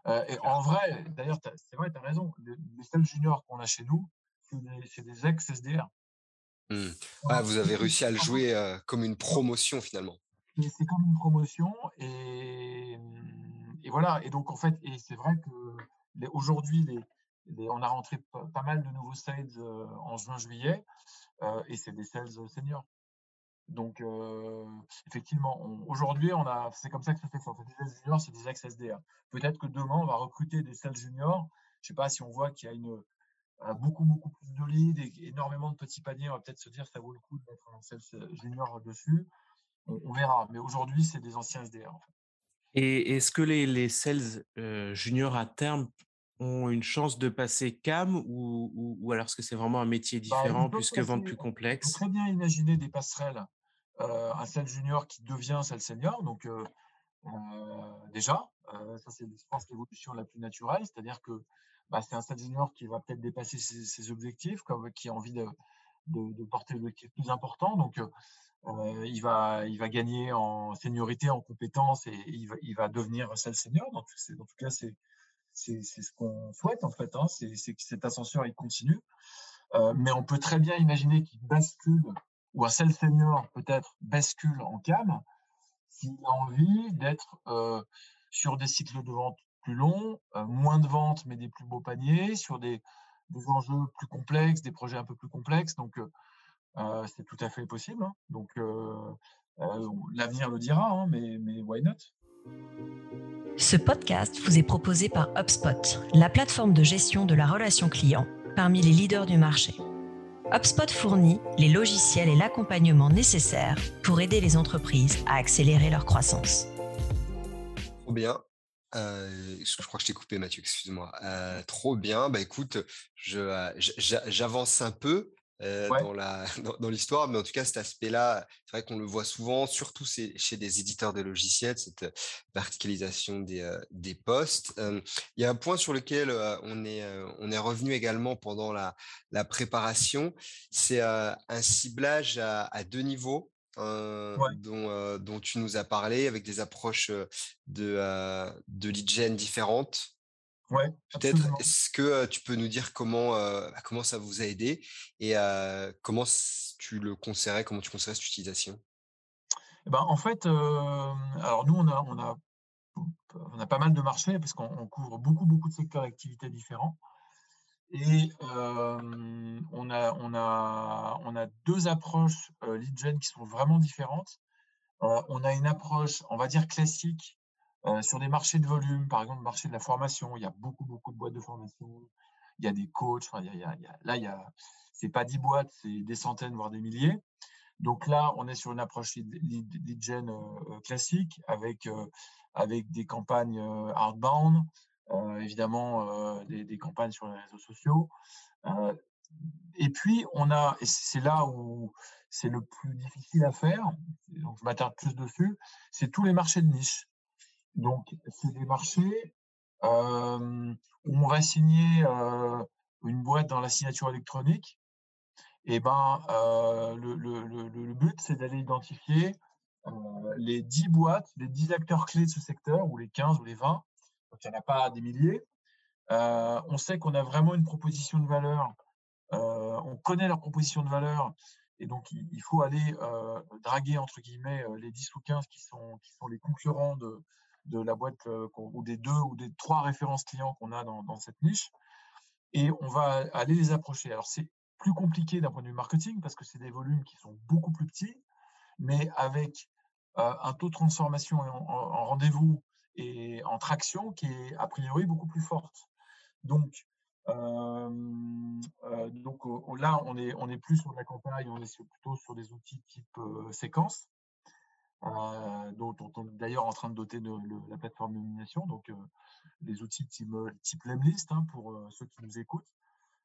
et en vrai, d'ailleurs, c'est vrai, tu as raison, les, sales juniors qu'on a chez nous, c'est des, ex-SDR.
Mmh. Ah, vous avez réussi à le jouer comme une promotion finalement.
C'est comme une promotion et, et, voilà. Et donc en fait, et c'est vrai que aujourd'hui les, on a rentré pas mal de nouveaux sales en juin-juillet et c'est des sales seniors. Donc, effectivement, aujourd'hui, on a, c'est comme ça que ça fait. En fait, des sales juniors, c'est des ex-SDR. Peut-être que demain, on va recruter des sales juniors. Je sais pas si on voit qu'il y a une, beaucoup, beaucoup plus de leads et énormément de petits paniers. On va peut-être se dire ça vaut le coup de mettre un sales junior dessus. On, verra. Mais aujourd'hui, c'est des anciens SDR.
Et est-ce que les, les sales juniors à terme ont une chance de passer CAM ou, ou, alors est-ce que c'est vraiment un métier bah, différent puisque vente plus complexe
On peut très bien imaginer des passerelles. Euh, un sales junior qui devient sales senior. Donc, euh, euh, déjà, ça c'est, je pense, l'évolution la plus naturelle. C'est-à-dire que bah, c'est un sales junior qui va peut-être dépasser ses, objectifs, qui a envie de, porter l'objectif plus important. Donc, il, va, il va gagner en seniorité, en compétences et il va, il va devenir senior. En tout cas, c'est ce qu'on souhaite en fait, hein, c'est que cet ascenseur il continue. Euh, mais on peut très bien imaginer qu'il bascule, ou un seul senior peut-être bascule en cam, s'il a envie d'être euh, sur des cycles de vente plus longs, euh, moins de ventes mais des plus beaux paniers, sur des, enjeux plus complexes, des projets un peu plus complexes. Donc c'est tout à fait possible. Hein. Donc l'avenir le dira, hein, mais, mais why not?
Ce podcast vous est proposé par HubSpot, la plateforme de gestion de la relation client parmi les leaders du marché. HubSpot fournit les logiciels et l'accompagnement nécessaires pour aider les entreprises à accélérer leur croissance.
Bien. Euh, je crois que je t'ai coupé, Mathieu, excuse-moi. Euh, trop bien. Bah, écoute, euh, j'avance un peu. Euh, dans la (laughs) dans, l'histoire, mais en tout cas cet aspect-là, c'est vrai qu'on le voit souvent, surtout chez des éditeurs de logiciels, cette verticalisation des, des postes. il y a un point sur lequel on est on est revenu également pendant la, la préparation, c'est un ciblage à, deux niveaux. Dont, dont tu nous as parlé avec des approches de, de lead gen différentes.
Ouais,
Peut-être, est-ce que tu peux nous dire comment, bah, comment ça vous a aidé et comment tu le conseillerais, comment tu conseillerais cette utilisation?
Eh ben, En fait, alors nous, on a, on, a, on a pas mal de marchés parce qu'on couvre beaucoup, beaucoup de secteurs d'activité différents. Et on, a, on, a, on a deux approches lead gen qui sont vraiment différentes. on a une approche, on va dire classique, sur des marchés de volume, par exemple, le marché de la formation. Il y a beaucoup, beaucoup de boîtes de formation. Il y a des coachs. là, il y a, c'est pas 10 boîtes, c'est des centaines, voire des milliers. Donc là, on est sur une approche lead, gen classique avec, avec des campagnes hardbound, évidemment des, campagnes sur les réseaux sociaux. et puis, on a, et c'est là où c'est le plus difficile à faire, donc je m'attarde plus dessus, c'est tous les marchés de niche. Donc, c'est des marchés où on va signer une boîte dans la signature électronique. Et ben, le, le, but, c'est d'aller identifier les 10 boîtes, les 10 acteurs clés de ce secteur, ou les 15 ou les 20. Donc, il n'y en a pas des milliers. on sait qu'on a vraiment une proposition de valeur. on connaît leur proposition de valeur. Et donc, il, faut aller draguer, entre guillemets, les 10 ou 15 qui sont, qui sont les concurrents de, de la boîte ou des deux ou des trois références clients qu'on a dans, dans, cette niche. Et on va aller les approcher. Alors, c'est plus compliqué d'un point de vue marketing parce que c'est des volumes qui sont beaucoup plus petits, mais avec un taux de transformation en, rendez-vous et en traction qui est a priori beaucoup plus forte. Donc, donc là, on est, on est plus sur la campagne, on est plutôt sur des outils type séquence, dont, on est d'ailleurs en train de doter de, la plateforme de nomination, donc les outils type, type Lemlist hein, pour ceux qui nous écoutent,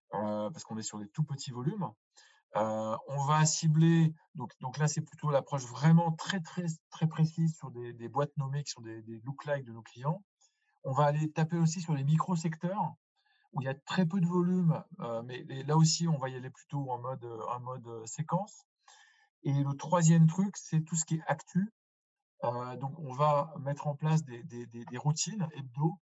parce qu'on est sur des tout petits volumes on va cibler, donc, là c'est plutôt l'approche vraiment très très très précise sur des, boîtes nommées qui sont des, look-like de nos clients. On va aller taper aussi sur les micro-secteurs où il y a très peu de volume, mais là aussi on va y aller plutôt en mode, en mode séquence. Et le troisième truc, c'est tout ce qui est actu. donc on va mettre en place des, des, routines hebdo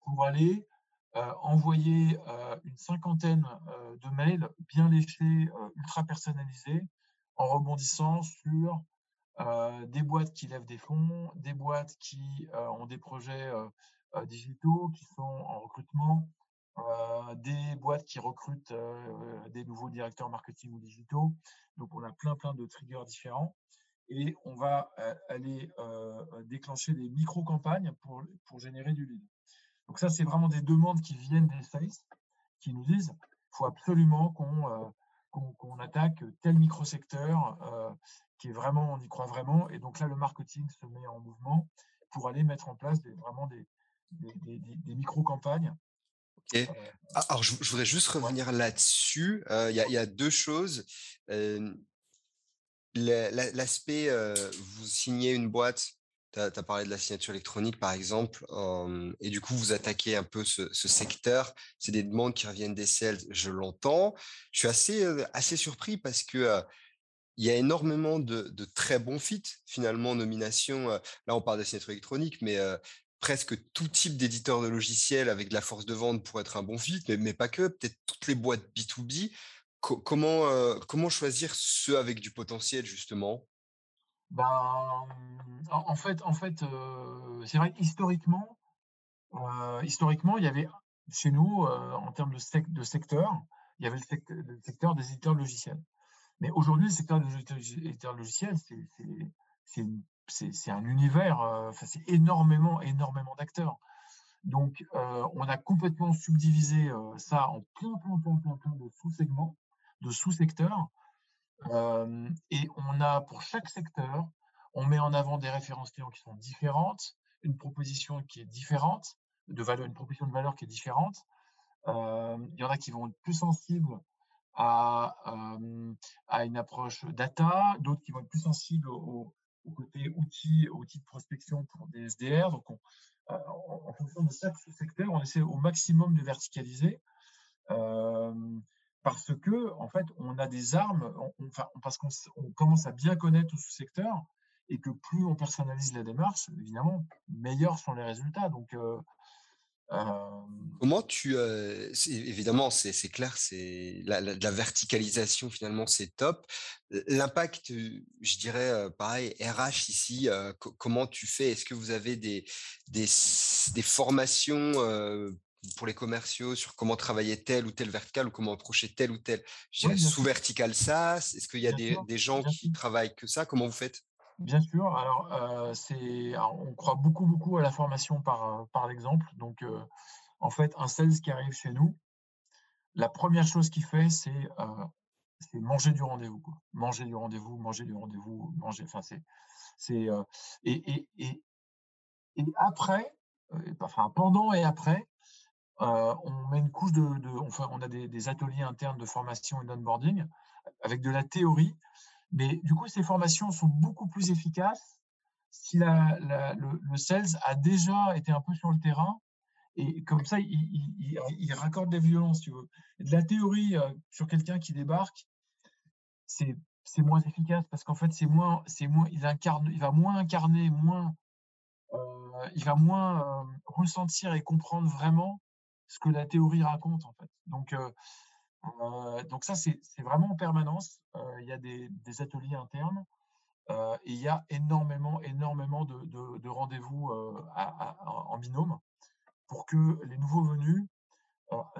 pour aller envoyer euh, une cinquantaine euh, de mails bien léchés, ultra personnalisés, en rebondissant sur des boîtes qui lèvent des fonds, des boîtes qui ont des projets digitaux, qui sont en recrutement, des boîtes qui recrutent des nouveaux directeurs marketing ou digitaux. Donc, on a plein, plein de triggers différents. Et on va aller déclencher des micro-campagnes pour, pour générer du lead. Donc ça, c'est vraiment des demandes qui viennent des sales, qui nous disent il faut absolument qu'on euh, attaque tel microsecteur euh, qui est vraiment, on y croit vraiment. Et donc là, le marketing se met en mouvement pour aller mettre en place des, vraiment des, des, micro-campagnes.
Ok. Euh, ah, alors, je, voudrais juste revenir là-dessus. Il y, a deux choses. L'aspect, vous signez une boîte tu as, parlé de la signature électronique, par exemple, et du coup, vous attaquez un peu ce, secteur. C'est des demandes qui reviennent des sales, je l'entends. Je suis assez, assez surpris parce que il y a énormément de, très bons fits, finalement, en nomination. là, on parle de signature électronique, mais presque tout type d'éditeur de logiciels avec de la force de vente pour être un bon fit, mais, mais pas que, peut-être toutes les boîtes B2B. comment, comment choisir ceux avec du potentiel, justement?
Ben, en fait, en fait, c'est vrai historiquement, historiquement, il y avait chez nous, en termes de, de secteur, il y avait le secteur, des éditeurs logiciels. Mais aujourd'hui, le secteur des éditeurs logiciels, c'est un univers, c'est énormément, énormément d'acteurs. Donc, on a complètement subdivisé ça en plein, plein, plein, plein, plein de sous-segments, de sous-secteurs et on a pour chaque secteur, on met en avant des références clients qui sont différentes, une proposition qui est différente, de valeur, une proposition de valeur qui est différente. il y en a qui vont être plus sensibles à, à une approche data, d'autres qui vont être plus sensibles au, côté outils, outils de prospection pour des SDR. Donc, en, fonction de chaque secteur, on essaie au maximum de verticaliser parce que en fait, on a des armes, parce qu'on commence à bien connaître ce secteur et que plus on personnalise la démarche, évidemment, meilleurs sont les résultats. Euh,
euh, Comment tu euh, évidemment c'est clair c'est la, verticalisation finalement c'est top l'impact je dirais pareil RH ici comment tu fais? Est-ce que vous avez des formations pour les commerciaux sur comment travailler tel ou tel vertical ou comment approcher tel ou tel sous vertical ça Est-ce qu'il y a des, des, gens qui travaillent que ça? Comment vous faites?
Bien sûr. Alors, c'est, on croit beaucoup, beaucoup à la formation par, par l'exemple. Donc, en fait, un sales qui arrive chez nous, la première chose qu'il fait, c'est c'est manger du rendez-vous. Manger du rendez-vous, manger du rendez-vous, manger. Enfin, c'est, c'est et, et, et, et, après, enfin pendant et après, on met une couche de, on a des, ateliers internes de formation et d'onboarding avec de la théorie, mais du coup, ces formations sont beaucoup plus efficaces si le, le, sales a déjà été un peu sur le terrain et comme ça, il, raccorde des violences, tu veux. De la théorie sur quelqu'un qui débarque, c'est c'est moins efficace parce qu'en fait, c'est moins, c'est moins, il incarne, il va moins incarner, moins, euh, il va moins euh, ressentir et comprendre vraiment ce que la théorie raconte en fait. Donc, euh, euh donc ça, c'est vraiment en permanence. il y a des, ateliers internes et il y a énormément, énormément de, de, de rendez-vous en binôme pour que les nouveaux venus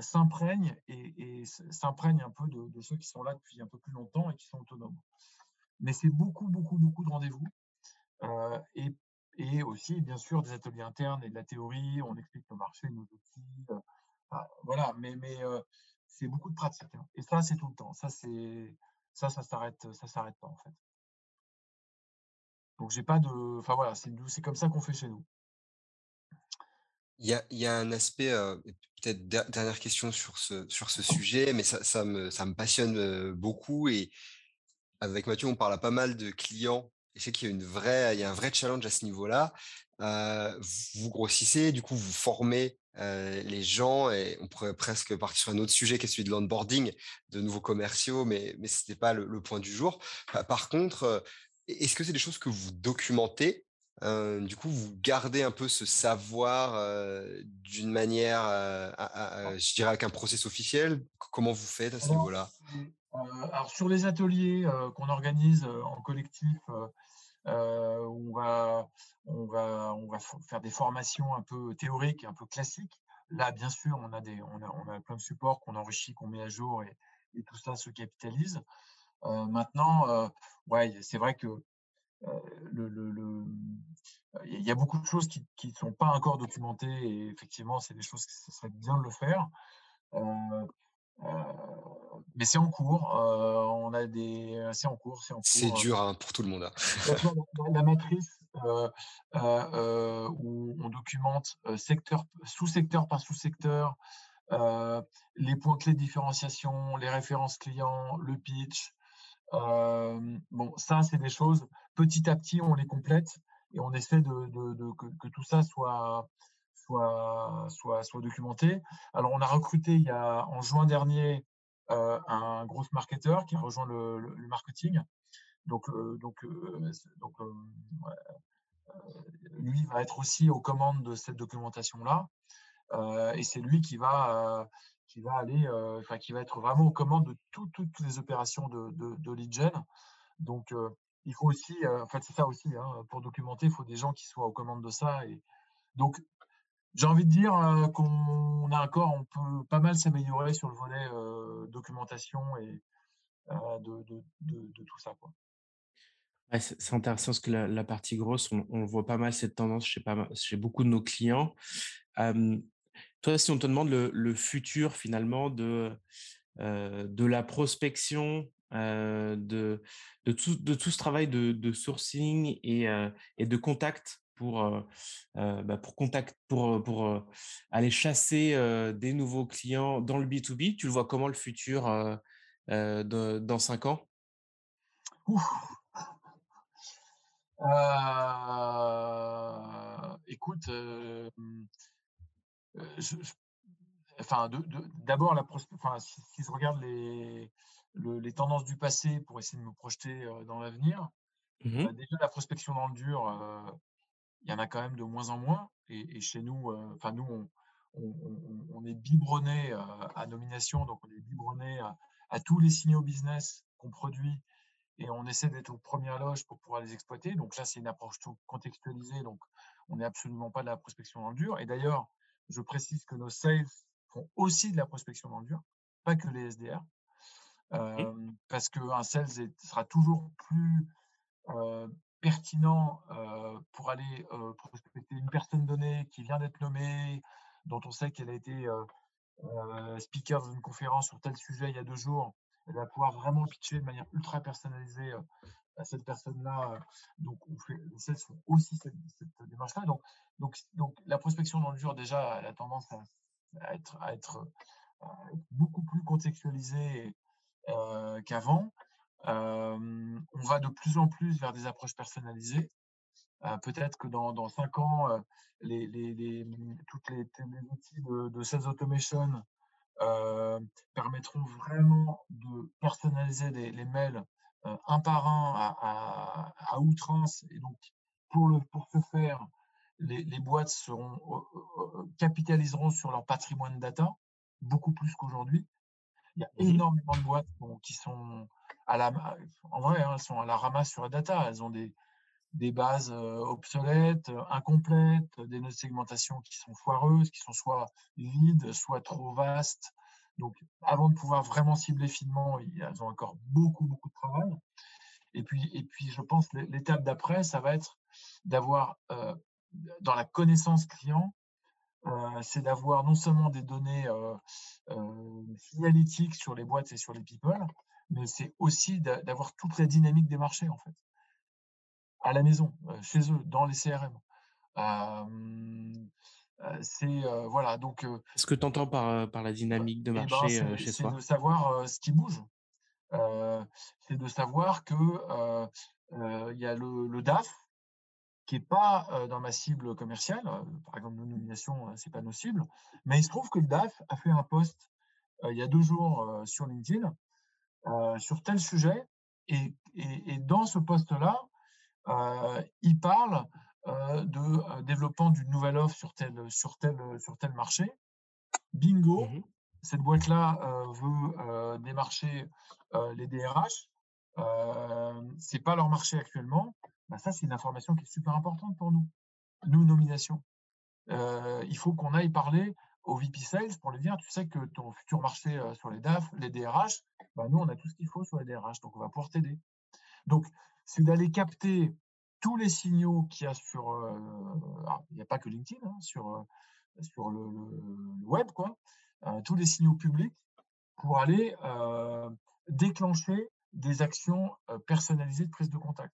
s'imprègnent et, et s'imprègnent un peu de, ceux qui sont là depuis un peu plus longtemps et qui sont autonomes. Mais c'est beaucoup, beaucoup, beaucoup de rendez-vous. Euh, et, aussi, bien sûr, des ateliers internes et de la théorie. On explique le marché, nos outils. Euh, voilà, mais, mais euh, c'est beaucoup de pratique. Hein. Et ça, c'est tout le temps. Ça, ça, ça s'arrête, ça s'arrête pas en fait. Donc j'ai pas de, enfin voilà, c'est comme ça qu'on fait chez nous.
Il y a, y a un aspect, euh, peut-être dernière question sur ce, sur ce sujet, mais ça, me, ça me passionne beaucoup. Et avec Mathieu, on parle à pas mal de clients. Et je sais qu'il y a, une vraie, il y a un vrai challenge à ce niveau-là. Euh, vous grossissez, du coup, vous formez euh, les gens et on pourrait presque partir sur un autre sujet qui est celui de l'onboarding de nouveaux commerciaux, mais, mais ce n'était pas le, le, point du jour. Par contre, est-ce que c'est des choses que vous documentez du coup, vous gardez un peu ce savoir d'une manière, je dirais, avec un process officiel? Comment vous faites à ce niveau-là?
Alors, sur les ateliers qu'on organise en collectif, on, va, faire des formations un peu théoriques, un peu classiques. Là, bien sûr, on a, plein de supports qu'on enrichit, qu'on met à jour et, tout ça se capitalise. maintenant, c'est vrai que il y a beaucoup de choses qui ne sont pas encore documentées et effectivement, c'est des choses qui serait bien de le faire. Euh, euh, mais c'est en cours. Euh, on a des, c'est en cours, c'est en cours.
C'est dur hein, pour tout le monde. Hein.
La, la, matrice où on documente secteur, sous-secteur par sous-secteur, les points clés de différenciation, les références clients, le pitch. bon, ça, c'est des choses petit à petit, on les complète et on essaie de, de, de que, que, tout ça soit, soit, soit, soit documenté. Alors, on a recruté il y a, en juin dernier euh, un gros marketeur qui a rejoint le, marketing. Donc, euh, donc, euh, donc lui va être aussi aux commandes de cette documentation-là. et c'est lui qui va, qui va aller, enfin, qui va être vraiment aux commandes de tout, toutes les opérations de, de, de lead gen. Donc, il faut aussi, en fait, c'est ça aussi, hein, pour documenter, il faut des gens qui soient aux commandes de ça. Et donc, j'ai envie de dire qu'on a encore, on peut pas mal s'améliorer sur le volet documentation et de, de, tout ça.
C'est intéressant parce que la, partie grosse, on, voit pas mal cette tendance chez, beaucoup de nos clients. toi, si on te demande le, futur finalement de, euh, la prospection euh, de, tout, ce travail de, sourcing euh, et de contact pour, euh, bah pour, contact, pour, pour aller chasser des nouveaux clients dans le B2B. Tu le vois comment le futur de, dans cinq ans?
Écoute, je, je, enfin, d'abord, la enfin, si, si, je regarde les, le, les tendances du passé pour essayer de me projeter dans l'avenir. Mmh déjà, la prospection dans le dur, euh, il y en a quand même de moins en moins. Et, et chez nous, enfin nous, on, on, on, est biberonné à nomination, donc on est biberonné à, à, tous les signaux business qu'on produit et on essaie d'être aux premières loges pour pouvoir les exploiter. Donc là, c'est une approche contextualisée, donc on n'est absolument pas de la prospection dans le dur. Et d'ailleurs, je précise que nos sales font aussi de la prospection dans le dur, pas que les SDR. Euh, parce qu'un sales sera toujours plus euh, pertinent pour aller prospecter une personne donnée qui vient d'être nommée, dont on sait qu'elle a été speaker dans une conférence sur tel sujet il y a deux jours, elle va pouvoir vraiment pitcher de manière ultra personnalisée à cette personne-là. Donc, on fait, aussi cette, démarche-là. Donc, la prospection dans le dur, déjà, elle a tendance à être, beaucoup plus contextualisée qu'avant. On va de plus en plus vers des approches personnalisées. Peut-être que dans, dans cinq ans, les, les, les, toutes les, outils de, sales automation permettront vraiment de personnaliser les, mails un par un à, outrance. Et donc, pour, le, pour ce faire, les, les boîtes seront, capitaliseront sur leur patrimoine data beaucoup plus qu'aujourd'hui. Il y a mmh énormément de boîtes qui sont à la, en vrai, hein, elles sont à la ramasse sur la data. Elles ont des, des bases obsolètes, incomplètes, des notes de segmentation qui sont foireuses, qui sont soit vides, soit trop vastes. Donc, avant de pouvoir vraiment cibler finement, elles ont encore beaucoup, beaucoup de travail. Et puis, et puis je pense l'étape d'après, ça va être d'avoir, dans la connaissance client, c'est d'avoir non seulement des données signalétiques sur les boîtes et sur les people, mais c'est aussi d'avoir toute la dynamique des marchés, en fait à la maison, chez eux, dans les CRM. c'est voilà donc.
Ce que tu entends par, par la dynamique de
ben,
marché chez soi
C'est de savoir ce qui bouge. c'est de savoir que il y a le, DAF qui n'est pas dans ma cible commerciale. Par exemple, nos nominations, c'est pas nos cibles. Mais il se trouve que le DAF a fait un post il y a deux jours sur LinkedIn sur tel sujet. Et, et, et dans ce post-là, euh, il parle euh, de euh, développement d'une nouvelle offre sur tel, sur tel, sur tel marché. Bingo, mmh cette boîte-là veut démarcher les DRH. c'est pas leur marché actuellement. Bah, ça, c'est une information qui est super importante pour nous. Nous, nomination. il faut qu'on aille parler au VP Sales pour lui dire, tu sais que ton futur marché sur les DAF, les DRH, bah, nous, on a tout ce qu'il faut sur les DRH, donc on va pouvoir t'aider. Donc, c'est d'aller capter tous les signaux qu'il y a sur. Euh, il n'y a pas que LinkedIn, hein, sur, euh, sur le, web, quoi, euh, tous les signaux publics pour aller déclencher des actions personnalisées de prise de contact.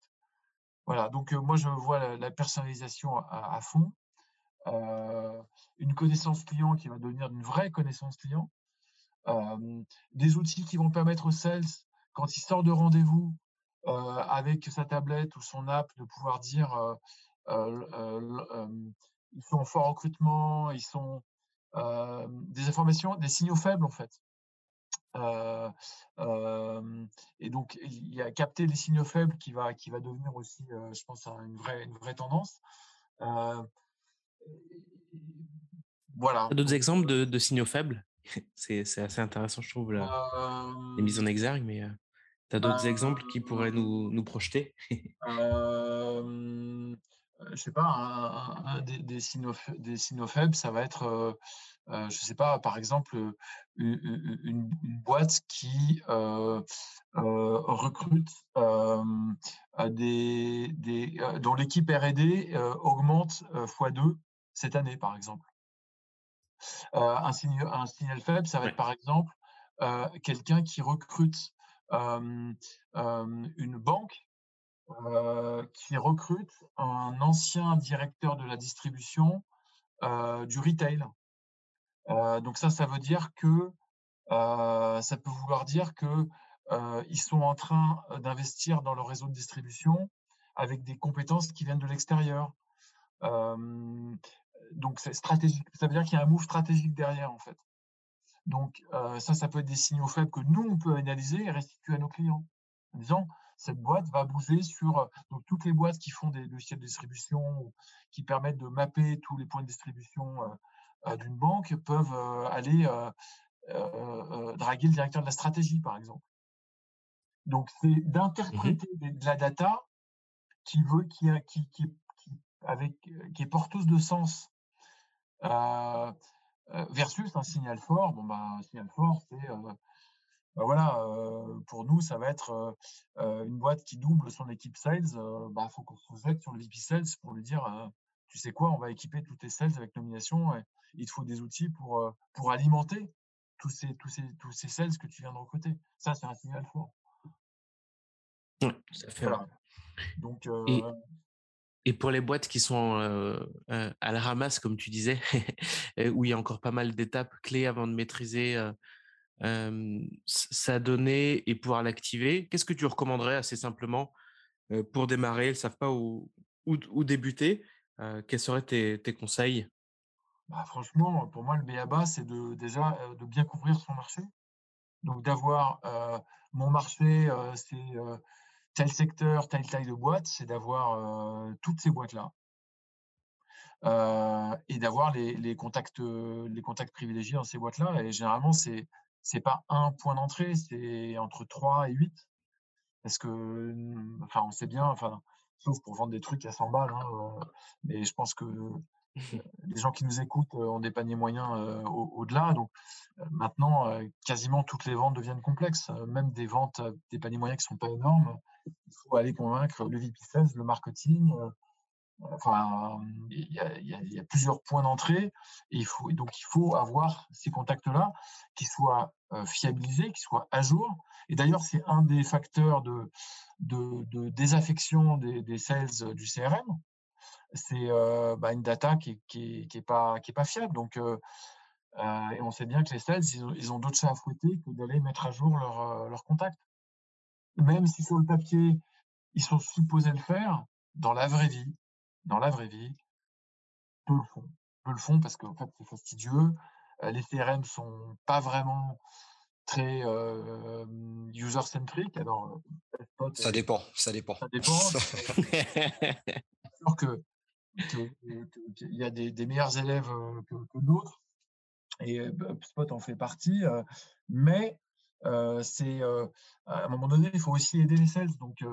Voilà, donc moi je vois la, personnalisation à, fond, une connaissance client qui va devenir une vraie connaissance client, des outils qui vont permettre aux sales, quand il sort de rendez-vous, avec sa tablette ou son app, de pouvoir dire ils sont en fort recrutement, ils sont des informations, des signaux faibles en fait. Et donc, il y a capter les signaux faibles qui va, qui va devenir aussi, je pense, une vraie, une vraie tendance.
voilà. D'autres exemples de, de, signaux faibles? (laughs) C'est assez intéressant, je trouve, la, les mises en exergue, mais. Tu as d'autres exemples qui pourraient nous, nous projeter? (laughs)
Euh, Je sais pas, un, des, des, signaux, des, signaux, faibles, ça va être, euh, je sais pas, par exemple, une, boîte qui euh, recrute des, des dont l'équipe R&D augmente x2 cette année, par exemple. un, signe, un signal faible, ça va être par exemple quelqu'un qui recrute une banque qui recrute un ancien directeur de la distribution du retail. Donc ça, ça veut dire que ça peut vouloir dire que ils sont en train d'investir dans le réseau de distribution avec des compétences qui viennent de l'extérieur. donc c'est stratégique. Ça veut dire qu'il y a un move stratégique derrière en fait. Donc, ça, ça peut être des signaux faibles que nous, on peut analyser et restituer à nos clients. En disant, cette boîte va bouger sur donc, toutes les boîtes qui font des logiciels de distribution, qui permettent de mapper tous les points de distribution d'une banque, peuvent aller draguer le directeur de la stratégie, par exemple. Donc, c'est mmh d'interpréter de la data qui, veut, qui, qui, qui, avec, qui est porteuse de sens versus un signal fort. Bon, bah, un signal fort, c'est bah, voilà, pour nous, ça va être une boîte qui double son équipe sales. Il bah, faut qu'on se jette sur le VP Sales pour lui dire, tu sais quoi, on va équiper tous tes sales avec nomination. Et il te faut des outils pour, pour alimenter tous ces, tous, ces, tous ces sales que tu viens de recruter. Ça, c'est un signal fort.
ça fait. Donc, et, pour les boîtes qui sont à la ramasse, comme tu disais, (laughs) où il y a encore pas mal d'étapes clés avant de maîtriser sa donnée et pouvoir l'activer, qu'est-ce que tu recommanderais assez simplement pour démarrer? Elles ne savent pas où, où, débuter. Quels seraient tes, conseils?
Bah, Franchement, pour moi, le BABA, c'est de, déjà de bien couvrir son marché. Donc d'avoir mon marché, c'est tel secteur, telle taille de boîte, c'est d'avoir toutes ces boîtes-là. et d'avoir les, contacts, privilégiés dans ces boîtes-là. Et généralement, c'est c'est pas un point d'entrée, c'est entre 3 et 8. Parce que, mmh, enfin, on sait bien, sauf pour vendre des trucs à 100 balles, hein, mais je pense que (laughs) les gens qui nous écoutent ont des paniers moyens au-delà. donc maintenant, quasiment toutes les ventes deviennent complexes. Même des ventes, des paniers moyens qui ne sont pas énormes, il faut aller convaincre le VP16, le marketing, Enfin, il y, a, plusieurs points d'entrée il faut, donc il faut avoir ces contacts-là qui soient fiabilisés, qui soient à jour. Et d'ailleurs, c'est un des facteurs de, désaffection des, sales du CRM. C'est bah, une data qui n'est pas, fiable. Donc, et on sait bien que les sales, ils ont, d'autres choses à fouetter que d'aller mettre à jour leurs leur contacts. Même si sur le papier, ils sont supposés le faire, dans la vraie vie, dans la vraie vie, peu le font. Peu le font parce qu'en fait, c'est fastidieux. les CRM sont pas vraiment très user-centric. Alors,
ça dépend, ça dépend.
Ça dépend. (laughs) sûr que qu'il y a des, meilleurs élèves que, d'autres et HubSpot en fait partie, mais c'est à un moment donné, il faut aussi aider les sales. Donc,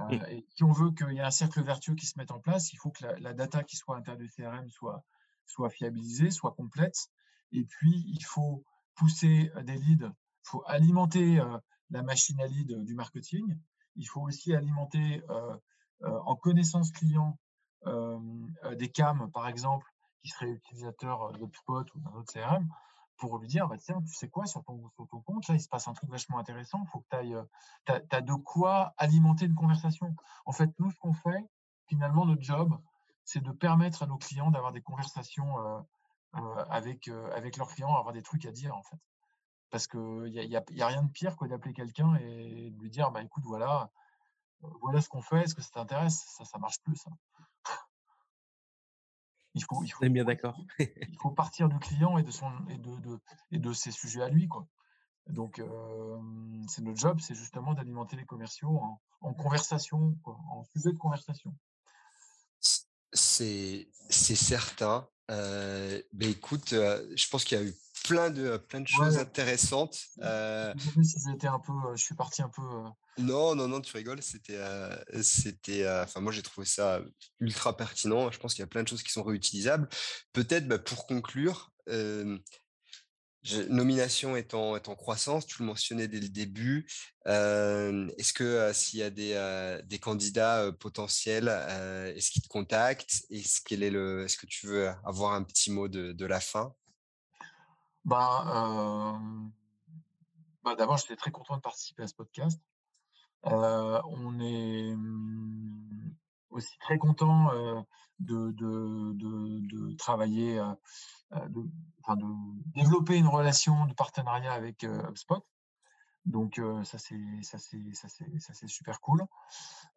euh, et si on veut qu'il y ait un cercle vertueux qui se mette en place, il faut que la, data qui soit à l'intérieur du CRM soit, soit fiabilisée, soit complète. Et puis, il faut pousser euh, des leads, il faut alimenter euh, la machine à lead du marketing. Il faut aussi alimenter en connaissance client des CAM, par exemple, qui seraient utilisateurs de Spot ou d'un autre CRM, pour lui dire, bah, tiens, tu sais quoi, sur ton, ton compte, là, il se passe un truc vachement intéressant, il faut que tu ailles, tu as, de quoi alimenter une conversation. En fait, nous, ce qu'on fait, finalement, notre job, c'est de permettre à nos clients d'avoir des conversations avec, avec leurs clients, avoir des trucs à dire, en fait. Parce qu'il n'y a, y a, rien de pire que d'appeler quelqu'un et de lui dire, bah, écoute, voilà, voilà ce qu'on fait, est-ce que ça t'intéresse? Ça, ça marche plus. Ça.
Il faut, il faut, bien d'accord.
il faut partir du client et de, son, et de, de, et de ses sujets à lui. Quoi. Donc, c'est notre job, c'est justement d'alimenter les commerciaux en, conversation, quoi, en sujet de conversation.
C'est certain. Euh, ben écoute, je pense qu'il y a eu plein de, plein de choses intéressantes.
Euh... un peu, je suis parti un peu.
Non, non, non, tu rigoles. C'était, c'était, enfin, moi j'ai trouvé ça ultra pertinent. Je pense qu'il y a plein de choses qui sont réutilisables. Peut-être, bah, pour conclure, nomination est en, est en, croissance. Tu le mentionnais dès le début. est-ce que s'il y a des, des candidats potentiels, est-ce qu'ils te contactent? Est-ce quel est le, est-ce que tu veux avoir un petit mot de, de la fin?
Bah, bah, d'abord, j'étais très content de participer à ce podcast. on est mmh, aussi très content de, de, de, travailler, de, de, développer une relation de partenariat avec HubSpot. Donc ça c'est ça c'est ça c'est ça c'est super cool.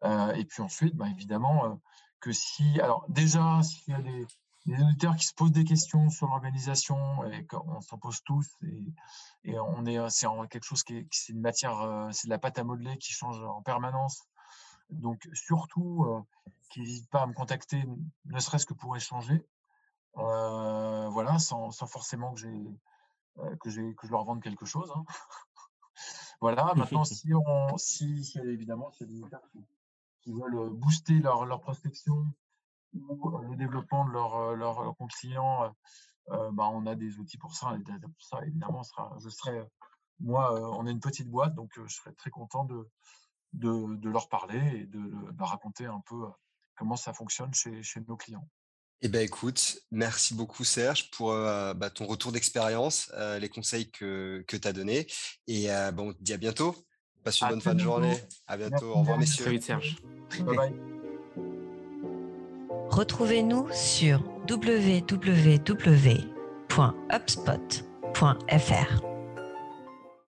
et puis ensuite, bah, évidemment que si alors déjà s'il y a des, des auditeurs qui se posent des questions sur l'organisation et on s'en pose tous et, on est c'est quelque chose qui est c'est une matière euh, c'est de la pâte à modeler qui change en permanence donc surtout euh, qu'ils n'hésitent pas à me contacter ne serait-ce que pour échanger euh, voilà sans, forcément que j'ai que j'ai que je leur vende quelque chose hein. (laughs) voilà maintenant si on si, évidemment c'est des auditeurs qui, qui, veulent booster leur, leur prospection ou le développement de leur, leur, compte client, bah, on a des outils pour ça. Et pour ça, évidemment, sera, je serai moi, on est une petite boîte, donc je serais très content de, de, leur parler et de, leur raconter un peu comment ça fonctionne chez, chez nos clients.
Eh ben écoute, merci beaucoup Serge pour bah, ton retour d'expérience, les conseils que, que tu as donnés. Et bon, on te dit à bientôt. Passe une bonne fin de journée. À bientôt. Au revoir messieurs.
Salut Serge.
Bye bye.
Retrouvez-nous sur www.upspot.fr.